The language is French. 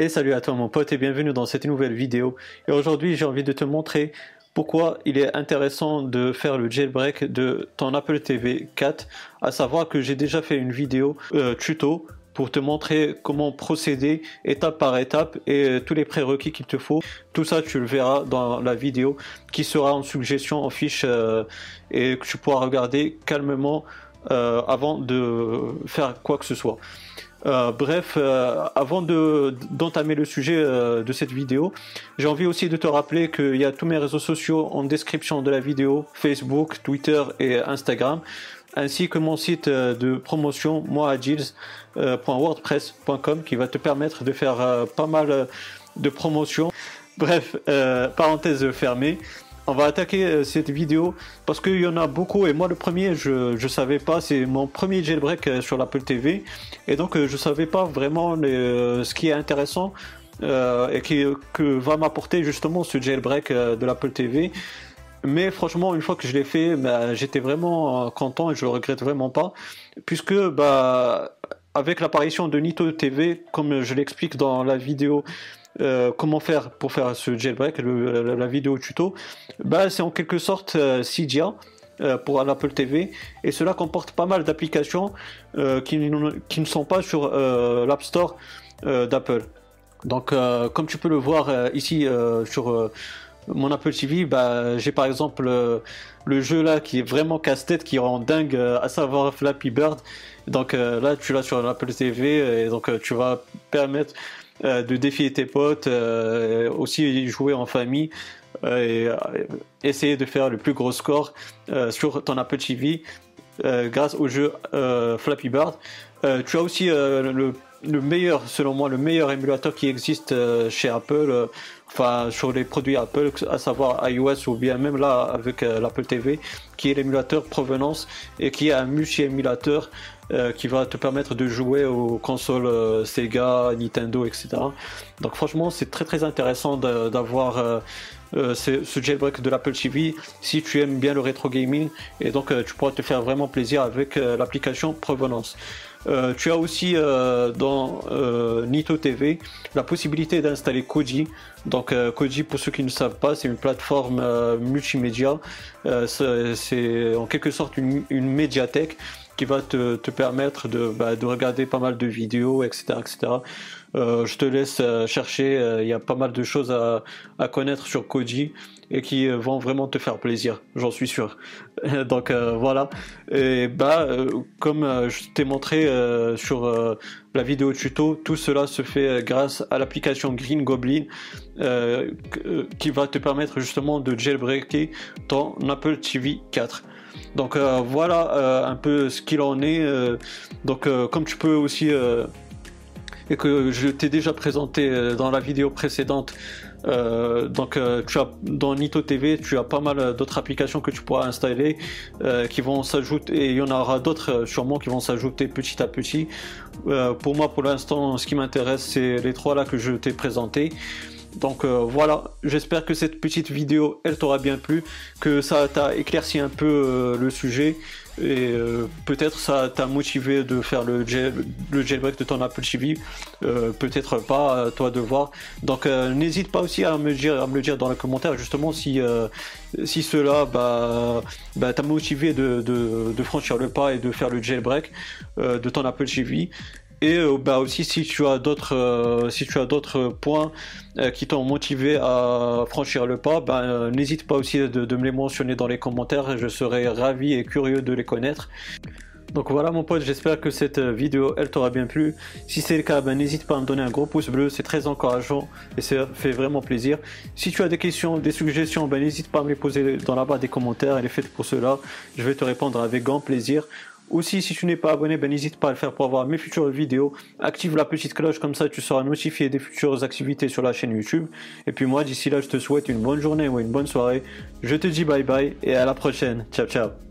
Et salut à toi mon pote et bienvenue dans cette nouvelle vidéo. Et aujourd'hui j'ai envie de te montrer pourquoi il est intéressant de faire le jailbreak de ton Apple TV 4. À savoir que j'ai déjà fait une vidéo euh, tuto pour te montrer comment procéder étape par étape et euh, tous les prérequis qu'il te faut. Tout ça, tu le verras dans la vidéo qui sera en suggestion, en fiche euh, et que tu pourras regarder calmement avant de faire quoi que ce soit. Euh, bref, euh, avant d'entamer le sujet euh, de cette vidéo, j'ai envie aussi de te rappeler qu'il y a tous mes réseaux sociaux en description de la vidéo, Facebook, Twitter et Instagram, ainsi que mon site de promotion, moagilles.wordpress.com, qui va te permettre de faire pas mal de promotions. Bref, parenthèse fermée on va attaquer euh, cette vidéo parce qu'il y en a beaucoup et moi le premier je ne savais pas. C'est mon premier jailbreak euh, sur l'Apple TV et donc euh, je savais pas vraiment ce qui est intéressant et qui que va m'apporter justement ce jailbreak de l'Apple TV mais franchement une fois que je l'ai fait bah, j'étais vraiment content et je le regrette vraiment pas. Puisque bah avec l'apparition de Nito TV comme je l'explique dans la vidéo euh, comment faire pour faire ce jailbreak, la, vidéo tuto, bah, c'est en quelque sorte euh, Cydia euh, pour l'Apple TV et cela comporte pas mal d'applications qui, qui, ne sont pas sur l'App Store d'Apple. Donc comme tu peux le voir ici sur mon Apple TV, bah, j'ai par exemple le jeu là qui est vraiment casse-tête, qui rend dingue, à savoir Flappy Bird. Donc là, tu l'as sur l'Apple TV et donc tu vas permettre euh, de défier tes potes, euh, aussi jouer en famille euh, et essayer de faire le plus gros score sur ton Apple TV grâce au jeu Flappy Bird. tu as aussi le, meilleur, selon moi, le meilleur émulateur qui existe chez Apple, enfin sur les produits Apple, à savoir iOS ou bien même là avec l'Apple TV, qui est l'émulateur Provenance et qui est un multi-émulateur euh, qui va te permettre de jouer aux consoles euh, Sega, Nintendo, etc. Donc franchement, c'est très très intéressant d'avoir euh, ce, jailbreak de l'Apple TV si tu aimes bien le rétro gaming et donc tu pourras te faire vraiment plaisir avec l'application Provenance. tu as aussi dans Nito TV la possibilité d'installer Koji. Donc Koji, pour ceux qui ne savent pas, c'est une plateforme multimédia. En quelque sorte une, médiathèque qui va te, permettre bah, de, regarder pas mal de vidéos, etc. etc. Euh, je te laisse euh, chercher, euh, il y a pas mal de choses à, connaître sur Koji et qui vont vraiment te faire plaisir, j'en suis sûr. Donc voilà, et bah comme je t'ai montré sur la vidéo tuto, tout cela se fait grâce à l'application Green Goblin qui va te permettre justement de jailbreaker ton Apple TV 4. Donc voilà un peu ce qu'il en est. Donc comme tu peux aussi et que je t'ai déjà présenté dans la vidéo précédente. donc tu as dans Nito TV tu as pas mal d'autres applications que tu pourras installer qui vont s'ajouter et il y en aura d'autres sûrement qui vont s'ajouter petit à petit pour moi pour l'instant ce qui m'intéresse c'est les trois là que je t'ai présenté donc euh, voilà, j'espère que cette petite vidéo, elle t'aura bien plu, que ça t'a éclairci un peu euh, le sujet et euh, peut-être ça t'a motivé de faire le, jailbreak de ton Apple TV, peut-être pas, toi de voir. Donc n'hésite pas aussi à me dire, à le dire dans les commentaires justement si si cela bah, bah t'a motivé de, de, franchir le pas et de faire le jailbreak de ton Apple TV. Et euh, bah aussi si tu as d'autres euh, si tu as d'autres points euh, qui t'ont motivé à franchir le pas, ben, n'hésite pas aussi de, me les mentionner dans les commentaires. Je serai ravi et curieux de les connaître. Donc voilà mon pote, j'espère que cette vidéo elle t'aura bien plu. Si c'est le cas, ben, n'hésite pas à me donner un gros pouce bleu, c'est très encourageant et ça fait vraiment plaisir. Si tu as des questions, des suggestions, ben, n'hésite pas à me les poser dans la barre des commentaires, elle est faite pour cela. Je vais te répondre avec grand plaisir. Aussi, si tu n'es pas abonné, ben, n'hésite pas à le faire pour avoir mes futures vidéos. Active la petite cloche, comme ça tu seras notifié des futures activités sur la chaîne YouTube. Et puis moi, d'ici là, je te souhaite une bonne journée ou une bonne soirée. Je te dis bye bye et à la prochaine. Ciao, ciao.